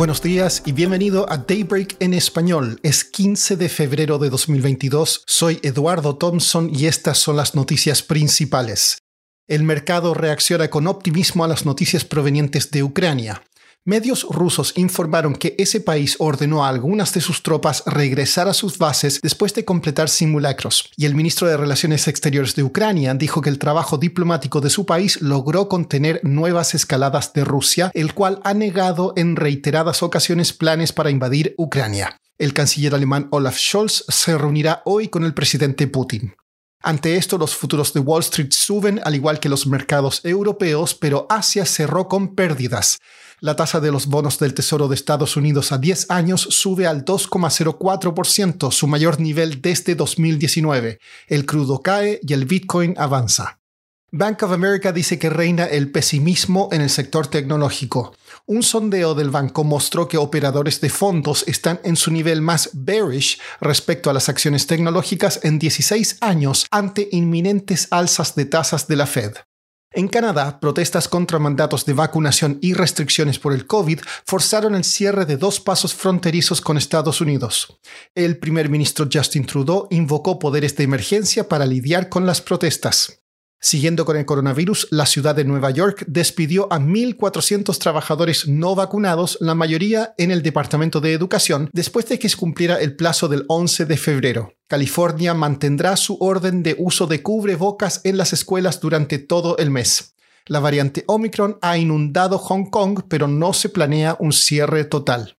Buenos días y bienvenido a Daybreak en español. Es 15 de febrero de 2022. Soy Eduardo Thompson y estas son las noticias principales. El mercado reacciona con optimismo a las noticias provenientes de Ucrania. Medios rusos informaron que ese país ordenó a algunas de sus tropas regresar a sus bases después de completar simulacros, y el ministro de Relaciones Exteriores de Ucrania dijo que el trabajo diplomático de su país logró contener nuevas escaladas de Rusia, el cual ha negado en reiteradas ocasiones planes para invadir Ucrania. El canciller alemán Olaf Scholz se reunirá hoy con el presidente Putin. Ante esto, los futuros de Wall Street suben al igual que los mercados europeos, pero Asia cerró con pérdidas. La tasa de los bonos del Tesoro de Estados Unidos a 10 años sube al 2,04%, su mayor nivel desde 2019. El crudo cae y el Bitcoin avanza. Bank of America dice que reina el pesimismo en el sector tecnológico. Un sondeo del banco mostró que operadores de fondos están en su nivel más bearish respecto a las acciones tecnológicas en 16 años ante inminentes alzas de tasas de la Fed. En Canadá, protestas contra mandatos de vacunación y restricciones por el COVID forzaron el cierre de dos pasos fronterizos con Estados Unidos. El primer ministro Justin Trudeau invocó poderes de emergencia para lidiar con las protestas. Siguiendo con el coronavirus, la ciudad de Nueva York despidió a 1.400 trabajadores no vacunados, la mayoría en el Departamento de Educación, después de que se cumpliera el plazo del 11 de febrero. California mantendrá su orden de uso de cubrebocas en las escuelas durante todo el mes. La variante Omicron ha inundado Hong Kong, pero no se planea un cierre total.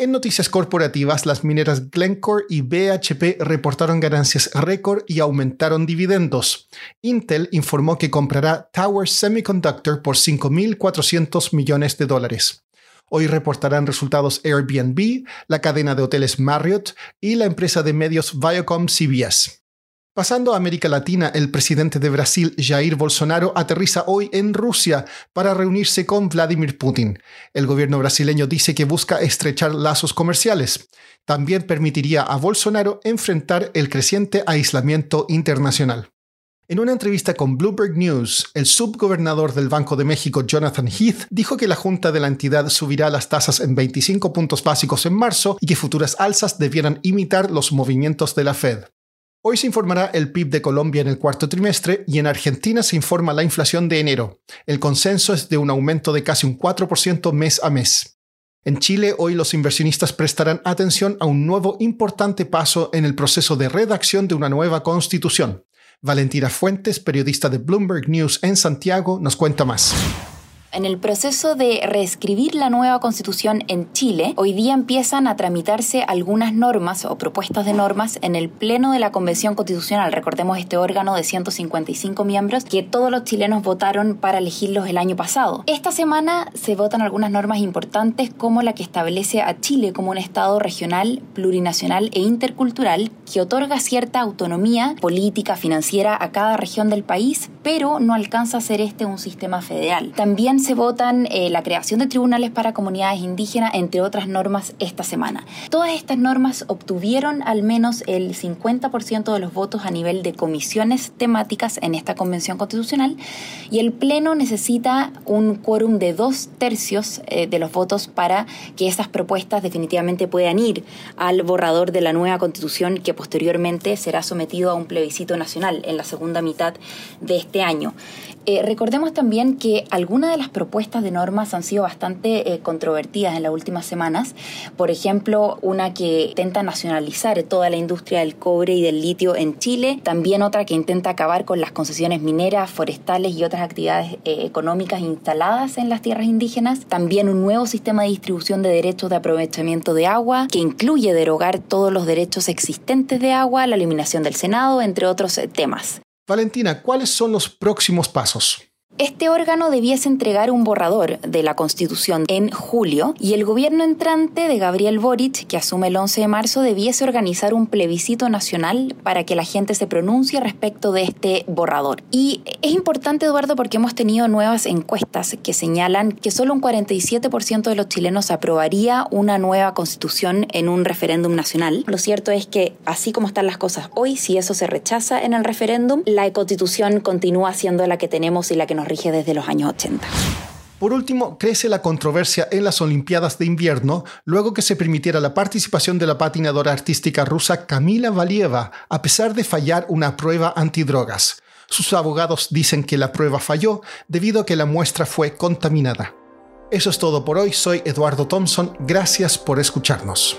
En noticias corporativas, las mineras Glencore y BHP reportaron ganancias récord y aumentaron dividendos. Intel informó que comprará Tower Semiconductor por 5.400 millones de dólares. Hoy reportarán resultados Airbnb, la cadena de hoteles Marriott y la empresa de medios Viacom CBS. Pasando a América Latina, el presidente de Brasil, Jair Bolsonaro, aterriza hoy en Rusia para reunirse con Vladimir Putin. El gobierno brasileño dice que busca estrechar lazos comerciales. También permitiría a Bolsonaro enfrentar el creciente aislamiento internacional. En una entrevista con Bloomberg News, el subgobernador del Banco de México, Jonathan Heath, dijo que la Junta de la entidad subirá las tasas en 25 puntos básicos en marzo y que futuras alzas debieran imitar los movimientos de la Fed. Hoy se informará el PIB de Colombia en el cuarto trimestre y en Argentina se informa la inflación de enero. El consenso es de un aumento de casi un 4% mes a mes. En Chile, hoy los inversionistas prestarán atención a un nuevo importante paso en el proceso de redacción de una nueva constitución. Valentina Fuentes, periodista de Bloomberg News en Santiago, nos cuenta más. En el proceso de reescribir la nueva constitución en Chile, hoy día empiezan a tramitarse algunas normas o propuestas de normas en el Pleno de la Convención Constitucional. Recordemos este órgano de 155 miembros que todos los chilenos votaron para elegirlos el año pasado. Esta semana se votan algunas normas importantes como la que establece a Chile como un Estado regional, plurinacional e intercultural que otorga cierta autonomía política, financiera a cada región del país, pero no alcanza a ser este un sistema federal. También se votan eh, la creación de tribunales para comunidades indígenas, entre otras normas, esta semana. Todas estas normas obtuvieron al menos el 50% de los votos a nivel de comisiones temáticas en esta convención constitucional y el Pleno necesita un quórum de dos tercios eh, de los votos para que esas propuestas definitivamente puedan ir al borrador de la nueva constitución que posteriormente será sometido a un plebiscito nacional en la segunda mitad de este año. Eh, recordemos también que algunas de las propuestas de normas han sido bastante eh, controvertidas en las últimas semanas. Por ejemplo, una que intenta nacionalizar toda la industria del cobre y del litio en Chile. También otra que intenta acabar con las concesiones mineras, forestales y otras actividades eh, económicas instaladas en las tierras indígenas. También un nuevo sistema de distribución de derechos de aprovechamiento de agua que incluye derogar todos los derechos existentes de agua, la eliminación del Senado, entre otros temas. Valentina, ¿cuáles son los próximos pasos? Este órgano debiese entregar un borrador de la Constitución en julio y el gobierno entrante de Gabriel Boric, que asume el 11 de marzo, debiese organizar un plebiscito nacional para que la gente se pronuncie respecto de este borrador. Y es importante, Eduardo, porque hemos tenido nuevas encuestas que señalan que solo un 47% de los chilenos aprobaría una nueva Constitución en un referéndum nacional. Lo cierto es que, así como están las cosas hoy, si eso se rechaza en el referéndum, la Constitución continúa siendo la que tenemos y la que rige desde los años 80. Por último, crece la controversia en las Olimpiadas de invierno luego que se permitiera la participación de la patinadora artística rusa Kamila Valieva, a pesar de fallar una prueba antidrogas. Sus abogados dicen que la prueba falló debido a que la muestra fue contaminada. Eso es todo por hoy, soy Eduardo Thompson, gracias por escucharnos.